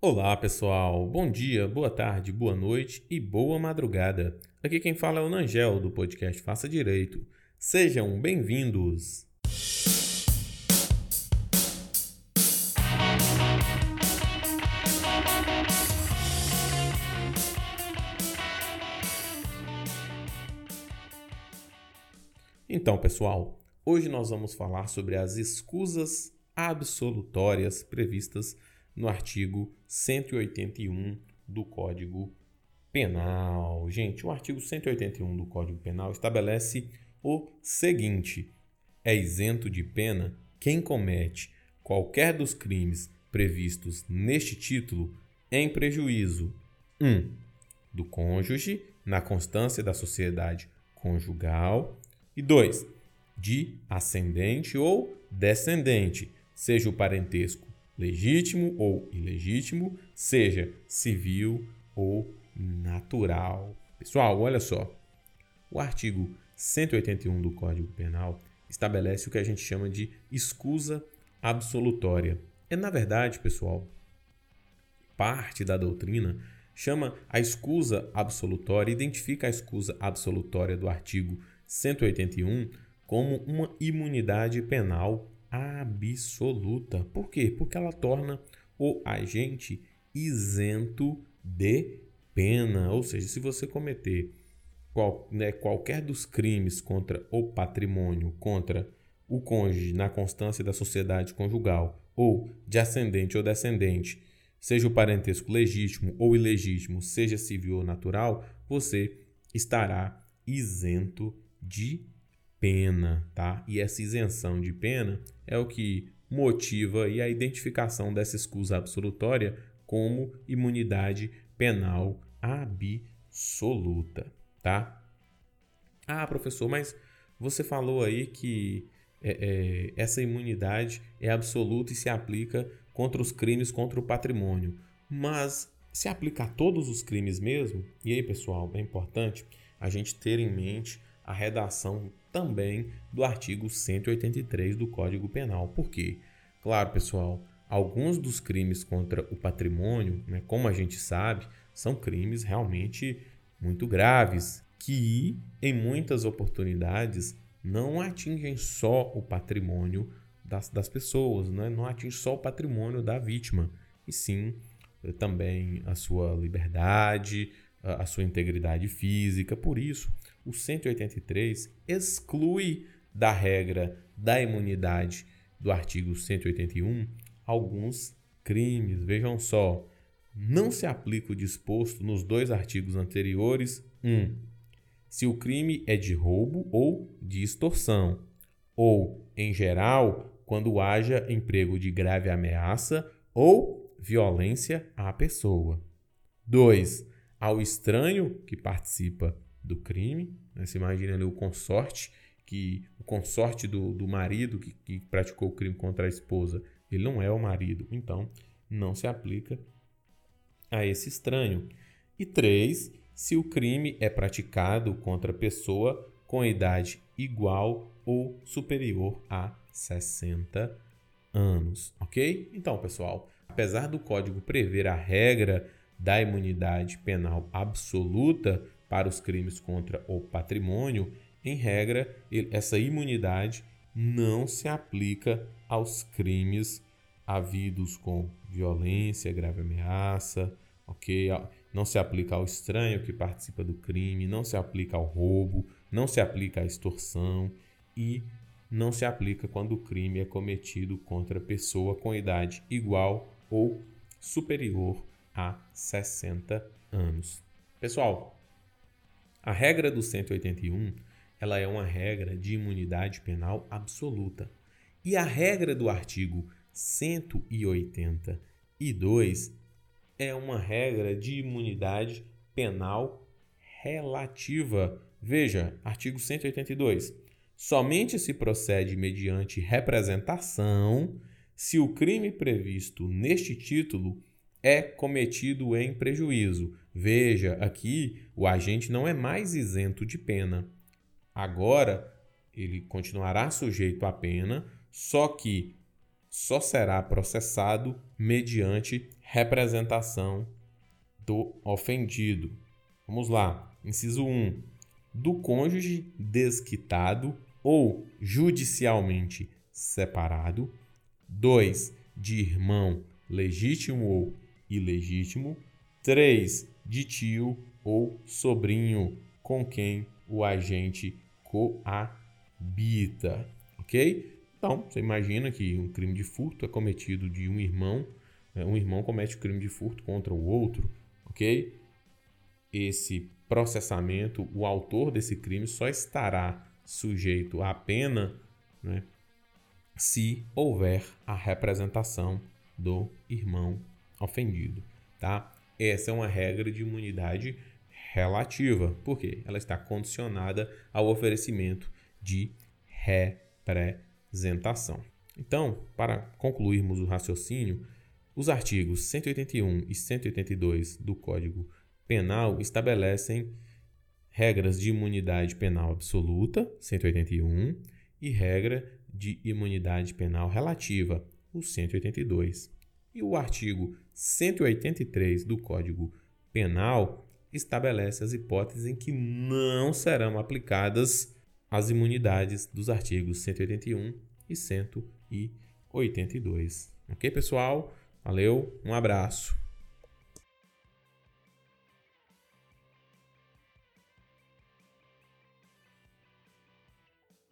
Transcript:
Olá pessoal, bom dia, boa tarde, boa noite e boa madrugada. Aqui quem fala é o Nangel do podcast Faça Direito. Sejam bem-vindos! Então, pessoal, hoje nós vamos falar sobre as escusas absolutórias previstas no artigo 181 do Código Penal. Gente, o artigo 181 do Código Penal estabelece o seguinte: é isento de pena quem comete qualquer dos crimes previstos neste título em prejuízo 1. Um, do cônjuge na constância da sociedade conjugal e 2. de ascendente ou descendente, seja o parentesco legítimo ou ilegítimo, seja civil ou natural. Pessoal, olha só. O artigo 181 do Código Penal estabelece o que a gente chama de escusa absolutória. É, na verdade, pessoal, parte da doutrina chama a escusa absolutória, identifica a escusa absolutória do artigo 181 como uma imunidade penal absoluta. Por quê? Porque ela torna o agente isento de pena. Ou seja, se você cometer qual, né, qualquer dos crimes contra o patrimônio, contra o cônjuge na constância da sociedade conjugal, ou de ascendente ou descendente, seja o parentesco legítimo ou ilegítimo, seja civil ou natural, você estará isento de pena, tá? E essa isenção de pena é o que motiva a identificação dessa escusa absolutória como imunidade penal absoluta, tá? Ah, professor, mas você falou aí que é, é, essa imunidade é absoluta e se aplica contra os crimes contra o patrimônio. Mas se aplica a todos os crimes mesmo? E aí, pessoal, é importante a gente ter em mente a redação também do artigo 183 do Código Penal. Por quê? Claro, pessoal, alguns dos crimes contra o patrimônio, né, como a gente sabe, são crimes realmente muito graves que, em muitas oportunidades, não atingem só o patrimônio das, das pessoas, né? não atingem só o patrimônio da vítima, e sim eh, também a sua liberdade, a sua integridade física. Por isso, o 183 exclui da regra da imunidade do artigo 181 alguns crimes. Vejam só, não se aplica o disposto nos dois artigos anteriores. 1. Um, se o crime é de roubo ou de extorsão, ou, em geral, quando haja emprego de grave ameaça ou violência à pessoa. 2. Ao estranho que participa do crime. Né? Você imagina ali o consorte, que o consorte do, do marido que, que praticou o crime contra a esposa, ele não é o marido. Então, não se aplica a esse estranho. E três, se o crime é praticado contra pessoa com idade igual ou superior a 60 anos, ok? Então, pessoal, apesar do código prever a regra da imunidade penal absoluta para os crimes contra o patrimônio, em regra, essa imunidade não se aplica aos crimes havidos com violência, grave ameaça, ok? Não se aplica ao estranho que participa do crime, não se aplica ao roubo, não se aplica à extorsão e não se aplica quando o crime é cometido contra pessoa com idade igual ou superior a 60 anos. Pessoal, a regra do 181, ela é uma regra de imunidade penal absoluta. E a regra do artigo 182 é uma regra de imunidade penal relativa. Veja, artigo 182. Somente se procede mediante representação se o crime previsto neste título é cometido em prejuízo. Veja, aqui o agente não é mais isento de pena. Agora, ele continuará sujeito à pena, só que só será processado mediante representação do ofendido. Vamos lá. Inciso 1. Do cônjuge desquitado ou judicialmente separado. 2. De irmão legítimo ou ilegítimo. 3. De tio ou sobrinho com quem o agente coabita. Ok? Então, você imagina que um crime de furto é cometido de um irmão, né? um irmão comete o crime de furto contra o outro, ok? Esse processamento, o autor desse crime só estará sujeito à pena né, se houver a representação do irmão ofendido, tá? Essa é uma regra de imunidade relativa, porque ela está condicionada ao oferecimento de representação. Então, para concluirmos o raciocínio, os artigos 181 e 182 do Código Penal estabelecem regras de imunidade penal absoluta, 181, e regra de imunidade penal relativa, o 182. E o artigo 183 do Código Penal estabelece as hipóteses em que não serão aplicadas as imunidades dos artigos 181 e 182. Ok, pessoal? Valeu, um abraço.